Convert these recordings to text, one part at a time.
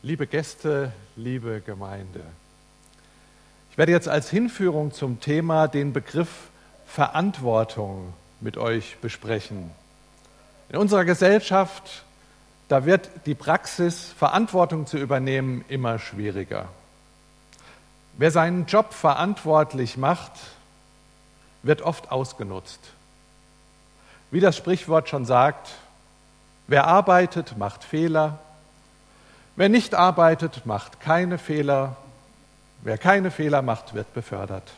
Liebe Gäste, liebe Gemeinde, ich werde jetzt als Hinführung zum Thema den Begriff Verantwortung mit euch besprechen. In unserer Gesellschaft, da wird die Praxis, Verantwortung zu übernehmen, immer schwieriger. Wer seinen Job verantwortlich macht, wird oft ausgenutzt. Wie das Sprichwort schon sagt, wer arbeitet, macht Fehler, wer nicht arbeitet, macht keine Fehler, wer keine Fehler macht, wird befördert.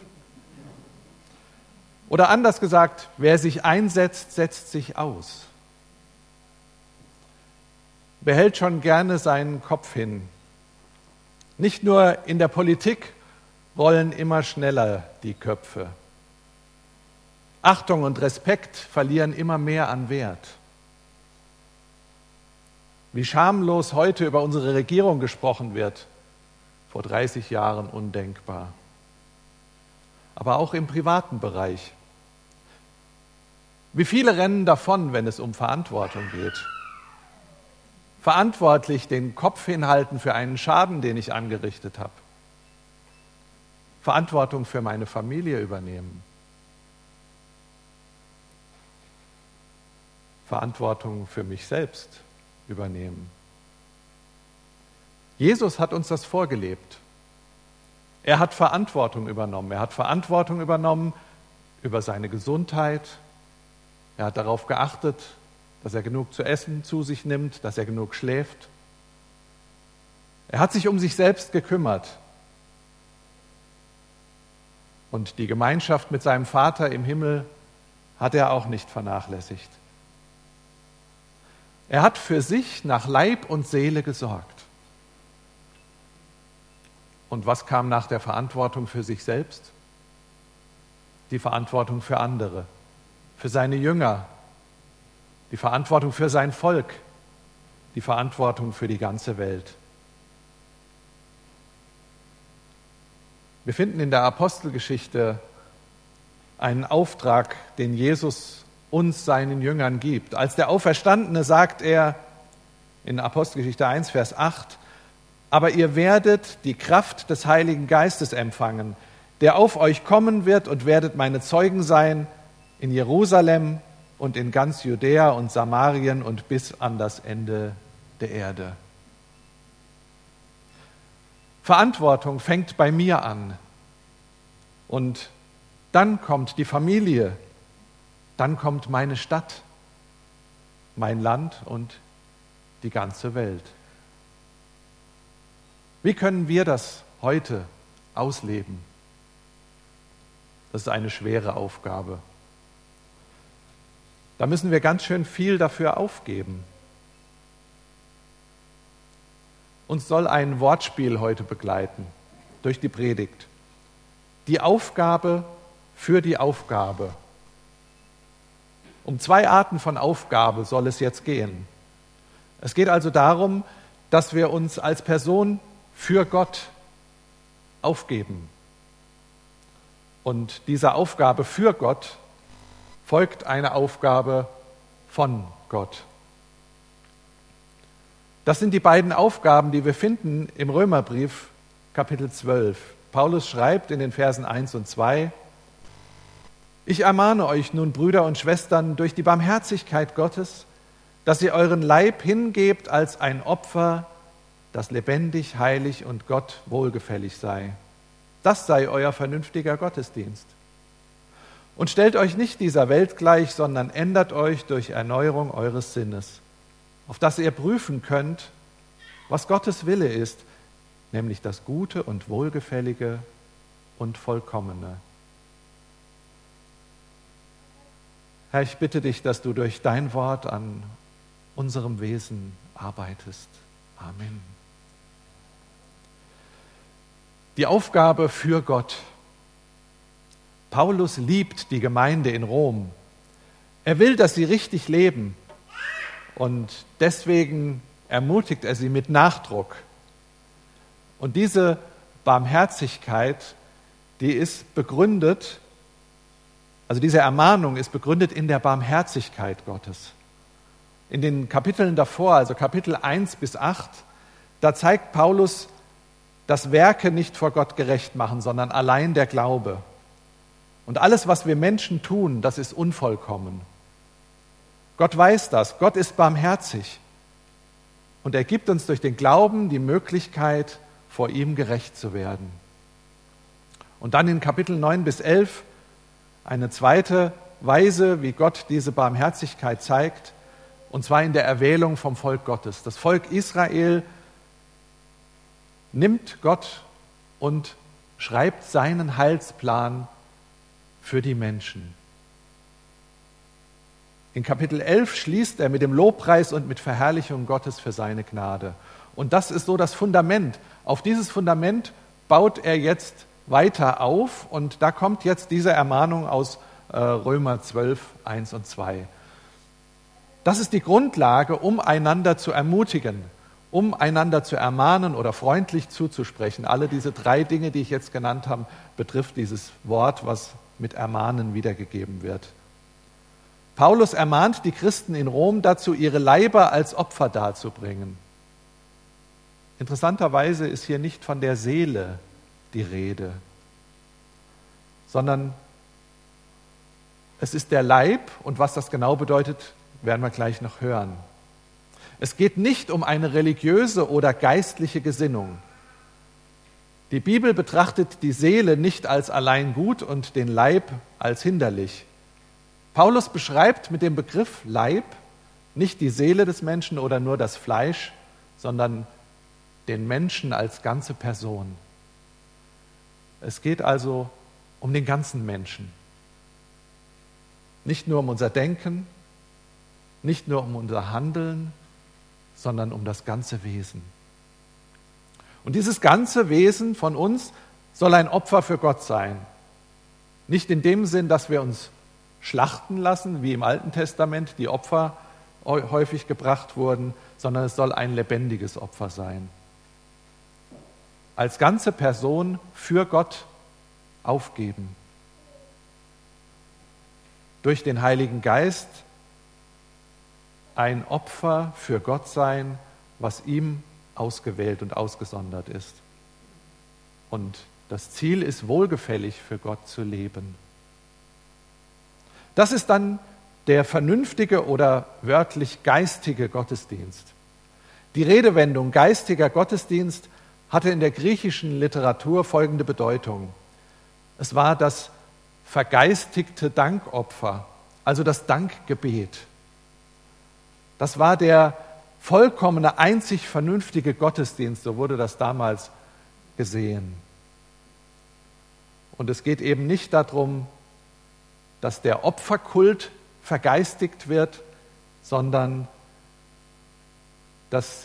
Oder anders gesagt, wer sich einsetzt, setzt sich aus. Wer hält schon gerne seinen Kopf hin? Nicht nur in der Politik rollen immer schneller die Köpfe. Achtung und Respekt verlieren immer mehr an Wert. Wie schamlos heute über unsere Regierung gesprochen wird, vor 30 Jahren undenkbar. Aber auch im privaten Bereich. Wie viele rennen davon, wenn es um Verantwortung geht? Verantwortlich den Kopf hinhalten für einen Schaden, den ich angerichtet habe. Verantwortung für meine Familie übernehmen. Verantwortung für mich selbst übernehmen. Jesus hat uns das vorgelebt. Er hat Verantwortung übernommen. Er hat Verantwortung übernommen über seine Gesundheit. Er hat darauf geachtet, dass er genug zu essen zu sich nimmt, dass er genug schläft. Er hat sich um sich selbst gekümmert. Und die Gemeinschaft mit seinem Vater im Himmel hat er auch nicht vernachlässigt. Er hat für sich nach Leib und Seele gesorgt. Und was kam nach der Verantwortung für sich selbst? Die Verantwortung für andere, für seine Jünger, die Verantwortung für sein Volk, die Verantwortung für die ganze Welt. Wir finden in der Apostelgeschichte einen Auftrag, den Jesus uns seinen Jüngern gibt. Als der Auferstandene sagt er in Apostelgeschichte 1, Vers 8, aber ihr werdet die Kraft des Heiligen Geistes empfangen, der auf euch kommen wird und werdet meine Zeugen sein in Jerusalem und in ganz Judäa und Samarien und bis an das Ende der Erde. Verantwortung fängt bei mir an und dann kommt die Familie, dann kommt meine Stadt, mein Land und die ganze Welt. Wie können wir das heute ausleben? Das ist eine schwere Aufgabe. Da müssen wir ganz schön viel dafür aufgeben. Uns soll ein Wortspiel heute begleiten durch die Predigt. Die Aufgabe für die Aufgabe. Um zwei Arten von Aufgabe soll es jetzt gehen. Es geht also darum, dass wir uns als Person für Gott aufgeben. Und dieser Aufgabe für Gott folgt eine Aufgabe von Gott. Das sind die beiden Aufgaben, die wir finden im Römerbrief Kapitel 12. Paulus schreibt in den Versen 1 und 2, ich ermahne euch nun, Brüder und Schwestern, durch die Barmherzigkeit Gottes, dass ihr euren Leib hingebt als ein Opfer, das lebendig, heilig und Gott wohlgefällig sei. Das sei euer vernünftiger Gottesdienst. Und stellt euch nicht dieser Welt gleich, sondern ändert euch durch Erneuerung eures Sinnes, auf dass ihr prüfen könnt, was Gottes Wille ist, nämlich das Gute und Wohlgefällige und Vollkommene. Herr, ich bitte dich, dass du durch dein Wort an unserem Wesen arbeitest. Amen. Die Aufgabe für Gott. Paulus liebt die Gemeinde in Rom. Er will, dass sie richtig leben. Und deswegen ermutigt er sie mit Nachdruck. Und diese Barmherzigkeit, die ist begründet also diese Ermahnung ist begründet in der Barmherzigkeit Gottes. In den Kapiteln davor, also Kapitel 1 bis 8, da zeigt Paulus, dass Werke nicht vor Gott gerecht machen, sondern allein der Glaube. Und alles, was wir Menschen tun, das ist unvollkommen. Gott weiß das. Gott ist barmherzig. Und er gibt uns durch den Glauben die Möglichkeit, vor ihm gerecht zu werden. Und dann in Kapitel 9 bis 11 eine zweite Weise, wie Gott diese Barmherzigkeit zeigt, und zwar in der Erwählung vom Volk Gottes. Das Volk Israel nimmt Gott und schreibt seinen Heilsplan für die Menschen. In Kapitel 11 schließt er mit dem Lobpreis und mit Verherrlichung Gottes für seine Gnade. Und das ist so das Fundament. Auf dieses Fundament baut er jetzt weiter auf und da kommt jetzt diese Ermahnung aus äh, Römer 12, 1 und 2. Das ist die Grundlage, um einander zu ermutigen, um einander zu ermahnen oder freundlich zuzusprechen. Alle diese drei Dinge, die ich jetzt genannt habe, betrifft dieses Wort, was mit Ermahnen wiedergegeben wird. Paulus ermahnt die Christen in Rom dazu, ihre Leiber als Opfer darzubringen. Interessanterweise ist hier nicht von der Seele die Rede, sondern es ist der Leib und was das genau bedeutet, werden wir gleich noch hören. Es geht nicht um eine religiöse oder geistliche Gesinnung. Die Bibel betrachtet die Seele nicht als allein gut und den Leib als hinderlich. Paulus beschreibt mit dem Begriff Leib nicht die Seele des Menschen oder nur das Fleisch, sondern den Menschen als ganze Person. Es geht also um den ganzen Menschen. Nicht nur um unser Denken, nicht nur um unser Handeln, sondern um das ganze Wesen. Und dieses ganze Wesen von uns soll ein Opfer für Gott sein. Nicht in dem Sinn, dass wir uns schlachten lassen, wie im Alten Testament die Opfer häufig gebracht wurden, sondern es soll ein lebendiges Opfer sein. Als ganze Person für Gott aufgeben. Durch den Heiligen Geist ein Opfer für Gott sein, was ihm ausgewählt und ausgesondert ist. Und das Ziel ist wohlgefällig für Gott zu leben. Das ist dann der vernünftige oder wörtlich geistige Gottesdienst. Die Redewendung geistiger Gottesdienst hatte in der griechischen Literatur folgende Bedeutung. Es war das vergeistigte Dankopfer, also das Dankgebet. Das war der vollkommene, einzig vernünftige Gottesdienst, so wurde das damals gesehen. Und es geht eben nicht darum, dass der Opferkult vergeistigt wird, sondern dass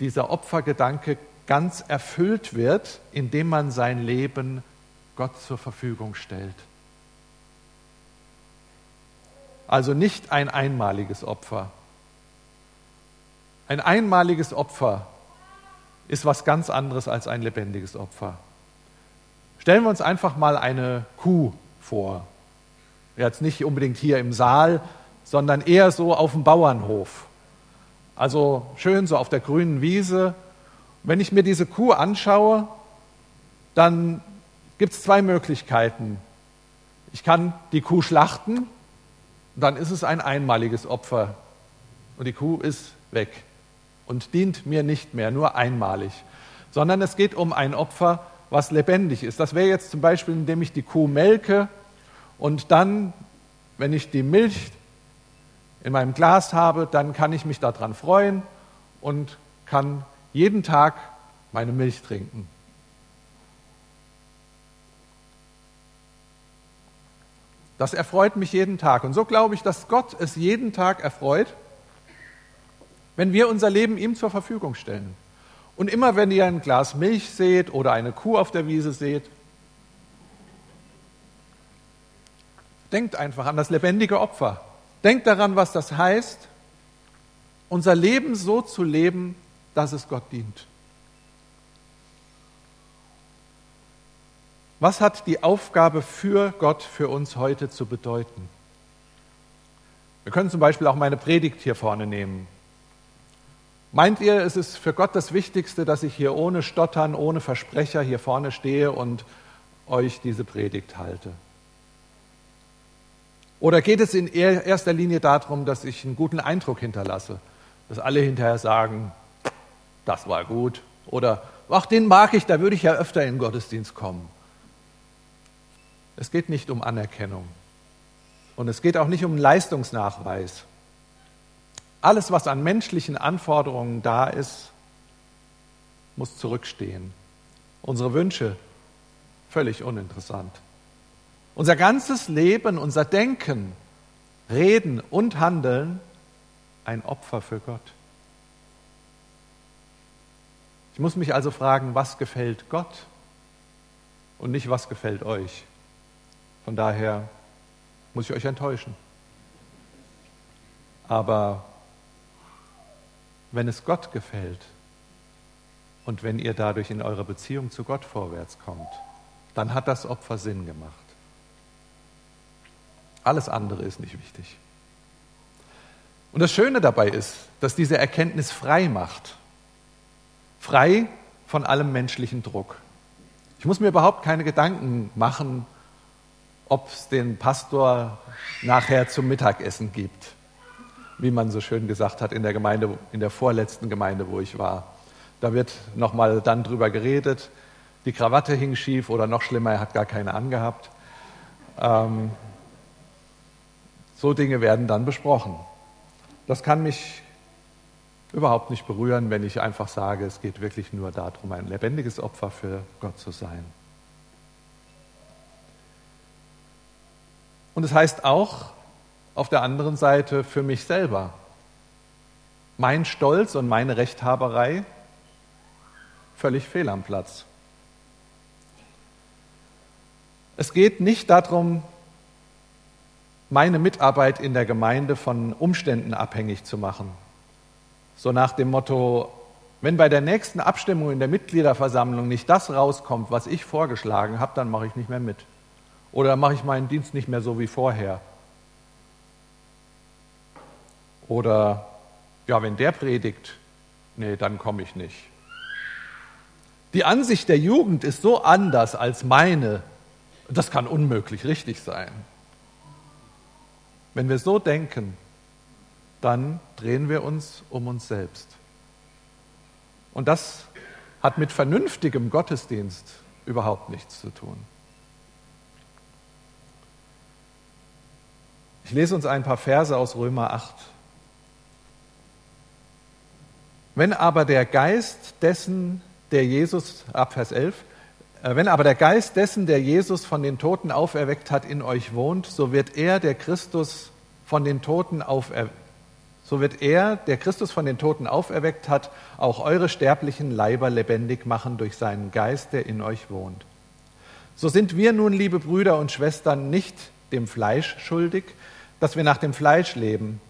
dieser Opfergedanke ganz erfüllt wird, indem man sein Leben Gott zur Verfügung stellt. Also nicht ein einmaliges Opfer. Ein einmaliges Opfer ist was ganz anderes als ein lebendiges Opfer. Stellen wir uns einfach mal eine Kuh vor. Jetzt nicht unbedingt hier im Saal, sondern eher so auf dem Bauernhof. Also schön so auf der grünen Wiese. Wenn ich mir diese Kuh anschaue, dann gibt es zwei Möglichkeiten. Ich kann die Kuh schlachten, dann ist es ein einmaliges Opfer und die Kuh ist weg und dient mir nicht mehr, nur einmalig, sondern es geht um ein Opfer, was lebendig ist. Das wäre jetzt zum Beispiel, indem ich die Kuh melke und dann, wenn ich die Milch in meinem Glas habe, dann kann ich mich daran freuen und kann jeden Tag meine Milch trinken. Das erfreut mich jeden Tag. Und so glaube ich, dass Gott es jeden Tag erfreut, wenn wir unser Leben ihm zur Verfügung stellen. Und immer wenn ihr ein Glas Milch seht oder eine Kuh auf der Wiese seht, denkt einfach an das lebendige Opfer. Denkt daran, was das heißt, unser Leben so zu leben, dass es Gott dient. Was hat die Aufgabe für Gott für uns heute zu bedeuten? Wir können zum Beispiel auch meine Predigt hier vorne nehmen. Meint ihr, es ist für Gott das Wichtigste, dass ich hier ohne Stottern, ohne Versprecher hier vorne stehe und euch diese Predigt halte? Oder geht es in erster Linie darum, dass ich einen guten Eindruck hinterlasse, dass alle hinterher sagen, das war gut, oder ach, den mag ich, da würde ich ja öfter in den Gottesdienst kommen. Es geht nicht um Anerkennung und es geht auch nicht um Leistungsnachweis. Alles, was an menschlichen Anforderungen da ist, muss zurückstehen. Unsere Wünsche völlig uninteressant. Unser ganzes Leben, unser Denken, Reden und Handeln ein Opfer für Gott. Ich muss mich also fragen, was gefällt Gott und nicht, was gefällt euch. Von daher muss ich euch enttäuschen. Aber wenn es Gott gefällt und wenn ihr dadurch in eurer Beziehung zu Gott vorwärts kommt, dann hat das Opfer Sinn gemacht. Alles andere ist nicht wichtig. Und das Schöne dabei ist, dass diese Erkenntnis frei macht. Frei von allem menschlichen Druck. Ich muss mir überhaupt keine Gedanken machen, ob es den Pastor nachher zum Mittagessen gibt, wie man so schön gesagt hat in der Gemeinde, in der vorletzten Gemeinde, wo ich war. Da wird nochmal dann drüber geredet. Die Krawatte hing schief oder noch schlimmer, er hat gar keine angehabt. Ähm, so Dinge werden dann besprochen. Das kann mich überhaupt nicht berühren, wenn ich einfach sage, es geht wirklich nur darum, ein lebendiges Opfer für Gott zu sein. Und es heißt auch auf der anderen Seite für mich selber, mein Stolz und meine Rechthaberei völlig fehl am Platz. Es geht nicht darum, meine Mitarbeit in der Gemeinde von Umständen abhängig zu machen. So nach dem Motto, wenn bei der nächsten Abstimmung in der Mitgliederversammlung nicht das rauskommt, was ich vorgeschlagen habe, dann mache ich nicht mehr mit. Oder mache ich meinen Dienst nicht mehr so wie vorher? Oder ja, wenn der predigt, nee, dann komme ich nicht. Die Ansicht der Jugend ist so anders als meine, das kann unmöglich richtig sein. Wenn wir so denken, dann drehen wir uns um uns selbst. Und das hat mit vernünftigem Gottesdienst überhaupt nichts zu tun. Ich lese uns ein paar Verse aus Römer 8. Wenn aber der Geist dessen, der Jesus, ab Vers 11, äh, wenn aber der Geist dessen, der Jesus von den Toten auferweckt hat, in euch wohnt, so wird er, der Christus von den Toten auferweckt, so wird er, der Christus von den Toten auferweckt hat, auch eure sterblichen Leiber lebendig machen durch seinen Geist, der in euch wohnt. So sind wir nun, liebe Brüder und Schwestern, nicht dem Fleisch schuldig, dass wir nach dem Fleisch leben.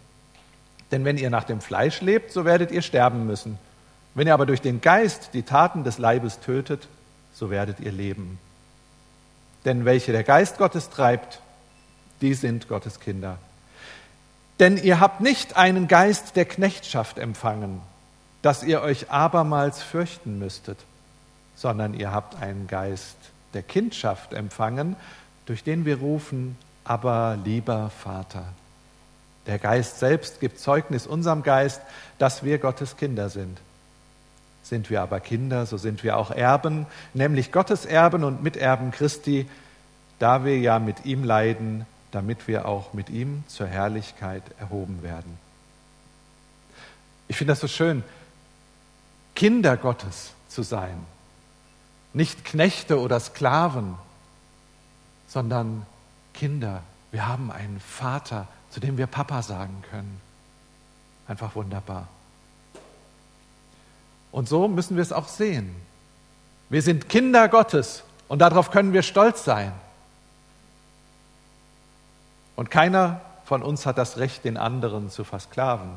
Denn wenn ihr nach dem Fleisch lebt, so werdet ihr sterben müssen. Wenn ihr aber durch den Geist die Taten des Leibes tötet, so werdet ihr leben. Denn welche der Geist Gottes treibt, die sind Gottes Kinder. Denn ihr habt nicht einen Geist der Knechtschaft empfangen, dass ihr euch abermals fürchten müsstet, sondern ihr habt einen Geist der Kindschaft empfangen, durch den wir rufen, aber lieber Vater. Der Geist selbst gibt Zeugnis unserem Geist, dass wir Gottes Kinder sind. Sind wir aber Kinder, so sind wir auch Erben, nämlich Gottes Erben und Miterben Christi, da wir ja mit ihm leiden, damit wir auch mit ihm zur Herrlichkeit erhoben werden. Ich finde das so schön, Kinder Gottes zu sein, nicht Knechte oder Sklaven, sondern Kinder, wir haben einen Vater, zu dem wir Papa sagen können. Einfach wunderbar. Und so müssen wir es auch sehen. Wir sind Kinder Gottes und darauf können wir stolz sein. Und keiner von uns hat das Recht, den anderen zu versklaven.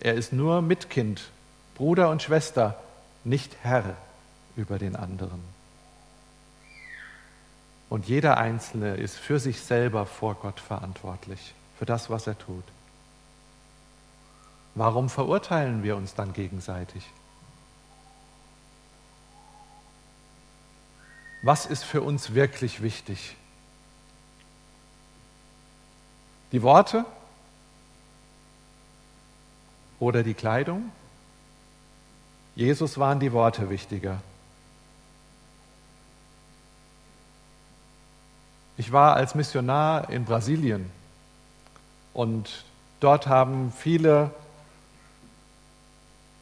Er ist nur Mitkind, Bruder und Schwester, nicht Herr über den anderen. Und jeder Einzelne ist für sich selber vor Gott verantwortlich, für das, was er tut. warum verurteilen wir uns dann gegenseitig? Was ist für uns wirklich wichtig? Die Worte oder die Kleidung? Jesus waren die Worte wichtiger. Ich war als Missionar in Brasilien und dort haben viele,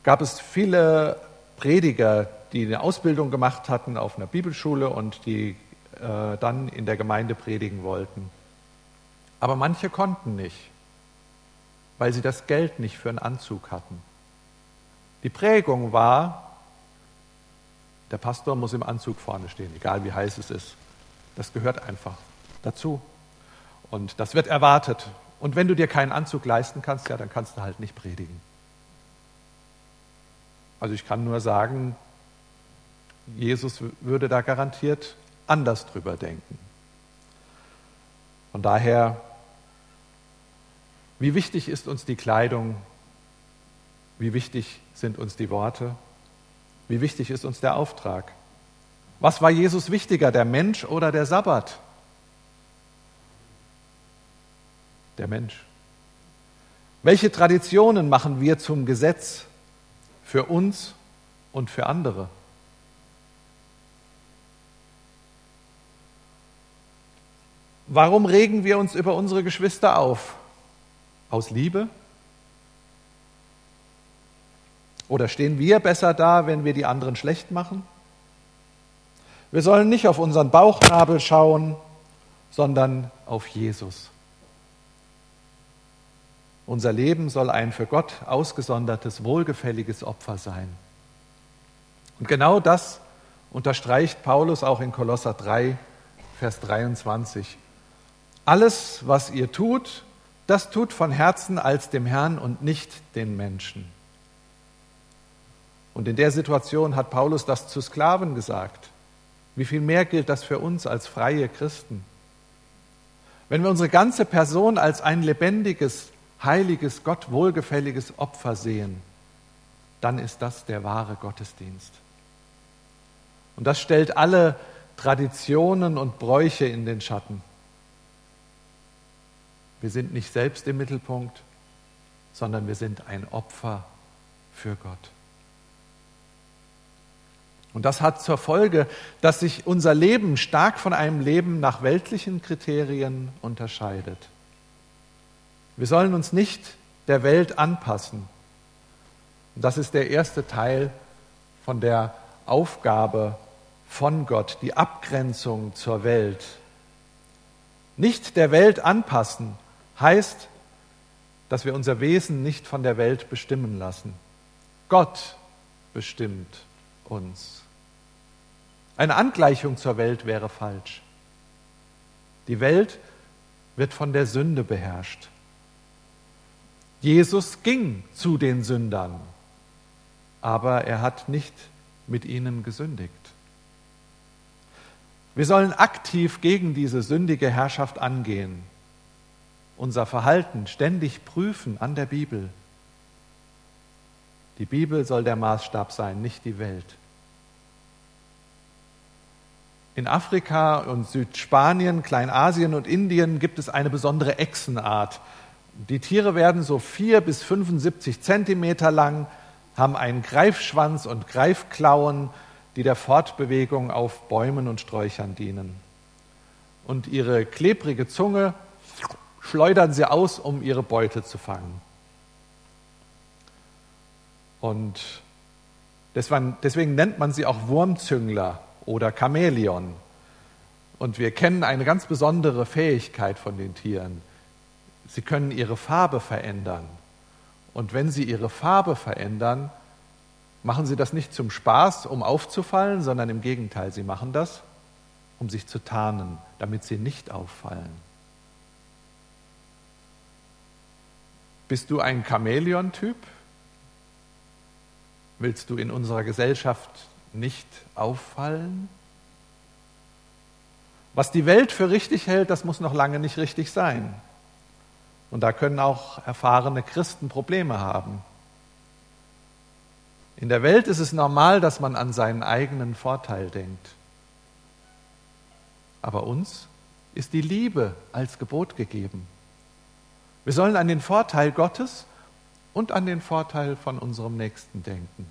gab es viele Prediger, die eine Ausbildung gemacht hatten auf einer Bibelschule und die äh, dann in der Gemeinde predigen wollten. Aber manche konnten nicht, weil sie das Geld nicht für einen Anzug hatten. Die Prägung war, der Pastor muss im Anzug vorne stehen, egal wie heiß es ist. Das gehört einfach dazu. Und das wird erwartet. Und wenn du dir keinen Anzug leisten kannst, ja, dann kannst du halt nicht predigen. Also ich kann nur sagen, Jesus würde da garantiert anders drüber denken. Von daher wie wichtig ist uns die Kleidung? Wie wichtig sind uns die Worte? Wie wichtig ist uns der Auftrag? Was war Jesus wichtiger, der Mensch oder der Sabbat? Der Mensch. Welche Traditionen machen wir zum Gesetz für uns und für andere? Warum regen wir uns über unsere Geschwister auf? Aus Liebe? Oder stehen wir besser da, wenn wir die anderen schlecht machen? Wir sollen nicht auf unseren Bauchnabel schauen, sondern auf Jesus. Unser Leben soll ein für Gott ausgesondertes, wohlgefälliges Opfer sein. Und genau das unterstreicht Paulus auch in Kolosser 3, Vers 23. Alles, was ihr tut, das tut von Herzen als dem Herrn und nicht den Menschen. Und in der Situation hat Paulus das zu Sklaven gesagt. Wie viel mehr gilt das für uns als freie Christen? Wenn wir unsere ganze Person als ein lebendiges, heiliges, Gott wohlgefälliges Opfer sehen, dann ist das der wahre Gottesdienst. Und das stellt alle Traditionen und Bräuche in den Schatten. Wir sind nicht selbst im Mittelpunkt, sondern wir sind ein Opfer für Gott. Und das hat zur Folge, dass sich unser Leben stark von einem Leben nach weltlichen Kriterien unterscheidet. Wir sollen uns nicht der Welt anpassen. Und das ist der erste Teil von der Aufgabe von Gott, die Abgrenzung zur Welt. Nicht der Welt anpassen, heißt, dass wir unser Wesen nicht von der Welt bestimmen lassen. Gott bestimmt uns. Eine Angleichung zur Welt wäre falsch. Die Welt wird von der Sünde beherrscht. Jesus ging zu den Sündern, aber er hat nicht mit ihnen gesündigt. Wir sollen aktiv gegen diese sündige Herrschaft angehen unser Verhalten ständig prüfen an der Bibel. Die Bibel soll der Maßstab sein, nicht die Welt. In Afrika und Südspanien, Kleinasien und Indien gibt es eine besondere Echsenart. Die Tiere werden so vier bis 75 Zentimeter lang, haben einen Greifschwanz und Greifklauen, die der Fortbewegung auf Bäumen und Sträuchern dienen. Und ihre klebrige Zunge schleudern sie aus, um ihre Beute zu fangen. Und deswegen, nennt man sie auch Wurmzüngler oder Chamäleon. Und wir kennen eine ganz besondere Fähigkeit von den Tieren. Sie können ihre Farbe verändern. Und wenn sie ihre Farbe verändern, machen sie das nicht zum Spaß, um aufzufallen, sondern im Gegenteil, sie machen das, um sich zu tarnen, damit sie nicht auffallen. Bist du ein Chamäleon-Typ? Willst du in unserer Gesellschaft nicht auffallen? Was die Welt für richtig hält, das muss noch lange nicht richtig sein. Und da können auch erfahrene Christen Probleme haben. In der Welt ist es normal, dass man an seinen eigenen Vorteil denkt. Aber uns ist die Liebe als Gebot gegeben. Wir sollen an den Vorteil Gottes und an den Vorteil von unserem Nächsten denken.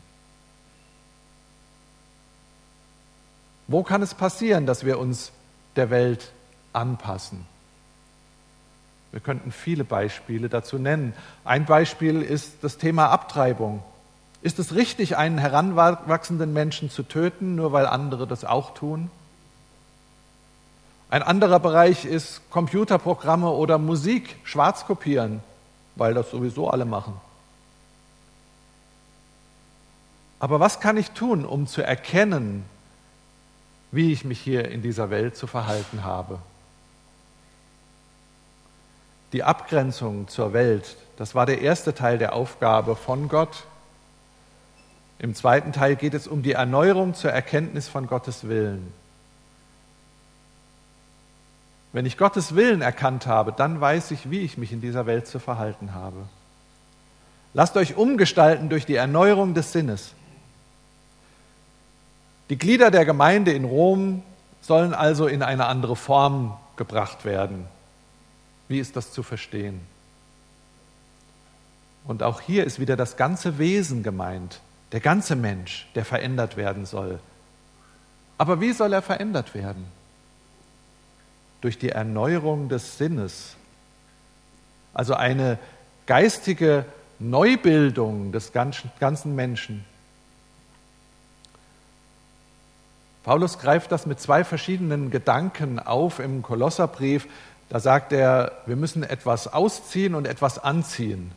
Wo kann es passieren, dass wir uns der Welt anpassen? Wir könnten viele Beispiele dazu nennen. Ein Beispiel ist das Thema Abtreibung. Ist es richtig, einen heranwachsenden Menschen zu töten, nur weil andere das auch tun? Ein anderer Bereich ist Computerprogramme oder Musik schwarz kopieren, weil das sowieso alle machen. Aber was kann ich tun, um zu erkennen, wie ich mich hier in dieser Welt zu verhalten habe? Die Abgrenzung zur Welt, das war der erste Teil der Aufgabe von Gott. Im zweiten Teil geht es um die Erneuerung zur Erkenntnis von Gottes Willen. Wenn ich Gottes Willen erkannt habe, dann weiß ich, wie ich mich in dieser Welt zu verhalten habe. Lasst euch umgestalten durch die Erneuerung des Sinnes. Die Glieder der Gemeinde in Rom sollen also in eine andere Form gebracht werden. Wie ist das zu verstehen? Und auch hier ist wieder das ganze Wesen gemeint, der ganze Mensch, der verändert werden soll. Aber wie soll er verändert werden? Durch die Erneuerung des Sinnes. Also eine geistige Neubildung des ganzen Menschen. Paulus greift das mit zwei verschiedenen Gedanken auf im Kolosserbrief. Da sagt er, wir müssen etwas ausziehen und etwas anziehen.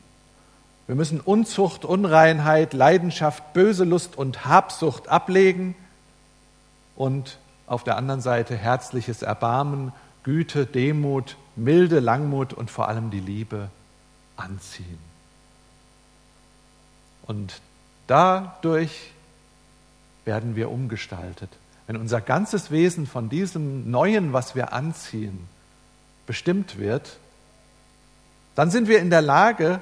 Wir müssen Unzucht, Unreinheit, Leidenschaft, böse Lust und Habsucht ablegen und auf der anderen Seite herzliches Erbarmen, Güte, Demut, Milde, Langmut und vor allem die Liebe anziehen. Und dadurch werden wir umgestaltet. Wenn unser ganzes Wesen von diesem Neuen, was wir anziehen, bestimmt wird, dann sind wir in der Lage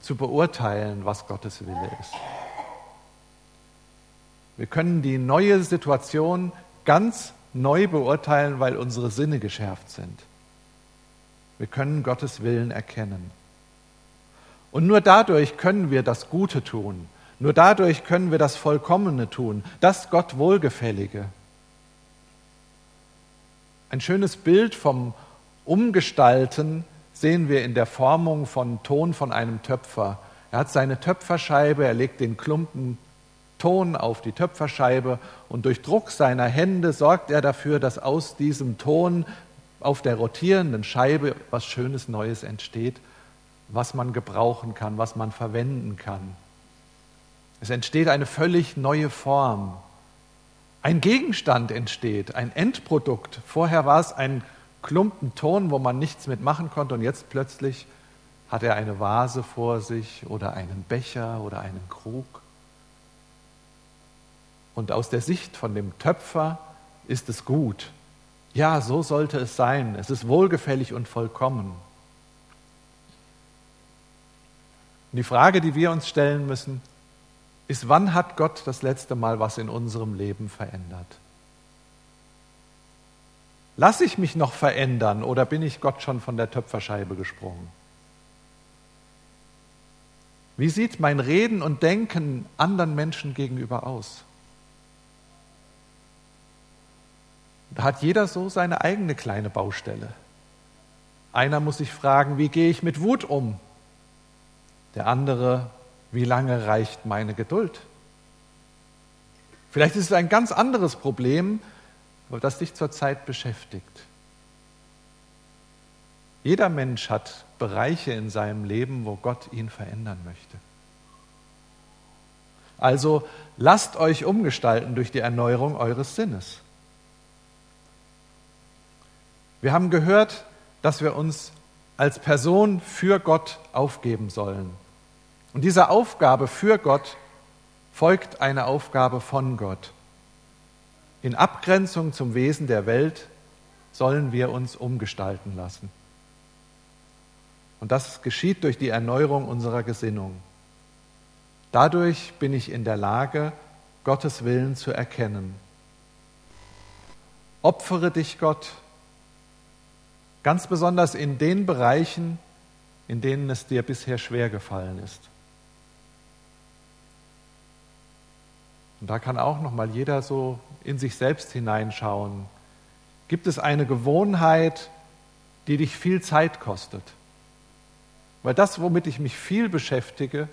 zu beurteilen, was Gottes Wille ist. Wir können die neue Situation ganz neu beurteilen, weil unsere Sinne geschärft sind. Wir können Gottes Willen erkennen. Und nur dadurch können wir das Gute tun. Nur dadurch können wir das Vollkommene tun, das Gott Wohlgefällige. Ein schönes Bild vom Umgestalten sehen wir in der Formung von Ton von einem Töpfer. Er hat seine Töpferscheibe, er legt den Klumpen Ton auf die Töpferscheibe und durch Druck seiner Hände sorgt er dafür, dass aus diesem Ton auf der rotierenden Scheibe was Schönes Neues entsteht, was man gebrauchen kann, was man verwenden kann. Es entsteht eine völlig neue Form. Ein Gegenstand entsteht, ein Endprodukt. Vorher war es ein Klumpen Ton, wo man nichts mitmachen konnte und jetzt plötzlich hat er eine Vase vor sich oder einen Becher oder einen Krug. Und aus der Sicht von dem Töpfer ist es gut. Ja, so sollte es sein. Es ist wohlgefällig und vollkommen. Und die Frage, die wir uns stellen müssen, ist, wann hat Gott das letzte Mal was in unserem Leben verändert? Lass ich mich noch verändern oder bin ich Gott schon von der Töpferscheibe gesprungen? Wie sieht mein Reden und Denken anderen Menschen gegenüber aus? Da hat jeder so seine eigene kleine Baustelle. Einer muss sich fragen, wie gehe ich mit Wut um? Der andere, wie lange reicht meine Geduld? Vielleicht ist es ein ganz anderes Problem, das dich zurzeit beschäftigt. Jeder Mensch hat Bereiche in seinem Leben, wo Gott ihn verändern möchte. Also lasst euch umgestalten durch die Erneuerung eures Sinnes. Wir haben gehört, dass wir uns als Person für Gott aufgeben sollen. Und dieser Aufgabe für Gott folgt eine Aufgabe von Gott. In Abgrenzung zum Wesen der Welt sollen wir uns umgestalten lassen. Und das geschieht durch die Erneuerung unserer Gesinnung. Dadurch bin ich in der Lage, Gottes Willen zu erkennen. Opfere dich Gott, ganz besonders in den Bereichen, in denen es dir bisher schwer gefallen ist. Und da kann auch noch mal jeder so in sich selbst hineinschauen. Gibt es eine Gewohnheit, die dich viel Zeit kostet? Weil das, womit ich mich viel beschäftige,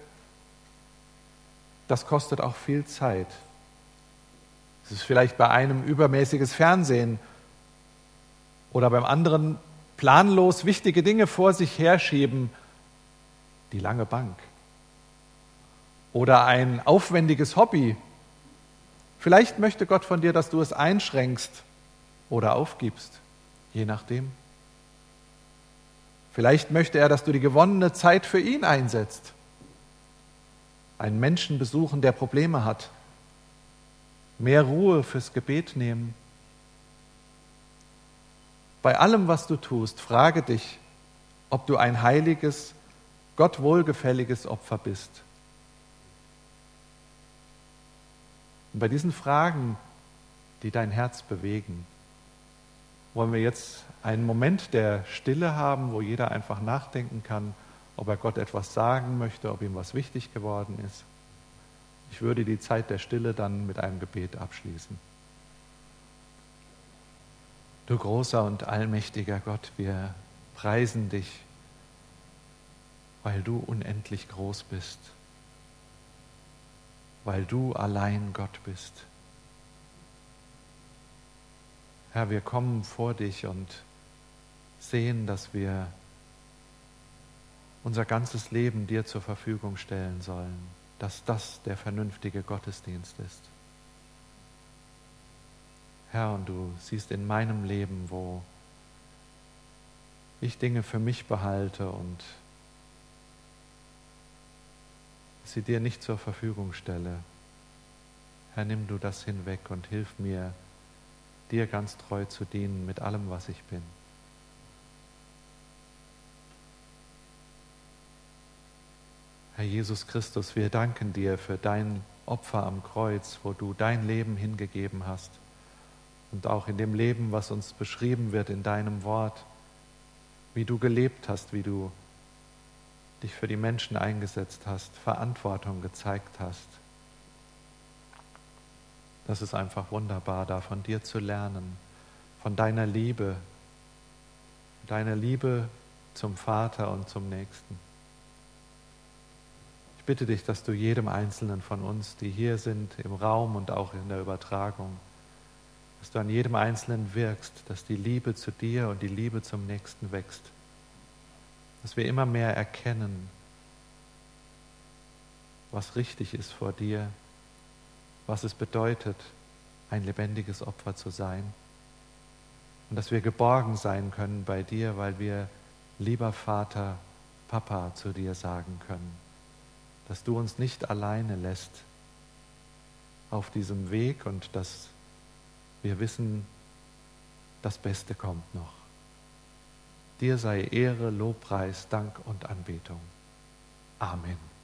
das kostet auch viel Zeit. Es ist vielleicht bei einem übermäßiges Fernsehen oder beim anderen planlos wichtige Dinge vor sich herschieben, die lange Bank. Oder ein aufwendiges Hobby. Vielleicht möchte Gott von dir, dass du es einschränkst oder aufgibst, je nachdem. Vielleicht möchte er, dass du die gewonnene Zeit für ihn einsetzt. Einen Menschen besuchen, der Probleme hat. Mehr Ruhe fürs Gebet nehmen. Bei allem, was du tust, frage dich, ob du ein heiliges, Gott wohlgefälliges Opfer bist. Und bei diesen Fragen, die dein Herz bewegen, wollen wir jetzt einen Moment der Stille haben, wo jeder einfach nachdenken kann, ob er Gott etwas sagen möchte, ob ihm was wichtig geworden ist. Ich würde die Zeit der Stille dann mit einem Gebet abschließen. Du großer und allmächtiger Gott, wir preisen dich, weil du unendlich groß bist, weil du allein Gott bist. Herr, wir kommen vor dich und sehen, dass wir unser ganzes Leben dir zur Verfügung stellen sollen, dass das der vernünftige Gottesdienst ist. Herr, und du siehst in meinem Leben, wo ich Dinge für mich behalte und sie dir nicht zur Verfügung stelle. Herr, nimm du das hinweg und hilf mir, dir ganz treu zu dienen mit allem, was ich bin. Herr Jesus Christus, wir danken dir für dein Opfer am Kreuz, wo du dein Leben hingegeben hast und auch in dem Leben, was uns beschrieben wird in deinem Wort, wie du gelebt hast, wie du dich für die Menschen eingesetzt hast, Verantwortung gezeigt hast. Das ist einfach wunderbar, da von dir zu lernen, von deiner Liebe, deiner Liebe zum Vater und zum Nächsten. Ich bitte dich, dass du jedem Einzelnen von uns, die hier sind, im Raum und auch in der Übertragung, dass du an jedem Einzelnen wirkst, dass die Liebe zu dir und die Liebe zum Nächsten wächst. Dass wir immer mehr erkennen, was richtig ist vor dir was es bedeutet, ein lebendiges Opfer zu sein. Und dass wir geborgen sein können bei dir, weil wir, lieber Vater, Papa zu dir sagen können. Dass du uns nicht alleine lässt auf diesem Weg und dass wir wissen, das Beste kommt noch. Dir sei Ehre, Lobpreis, Dank und Anbetung. Amen.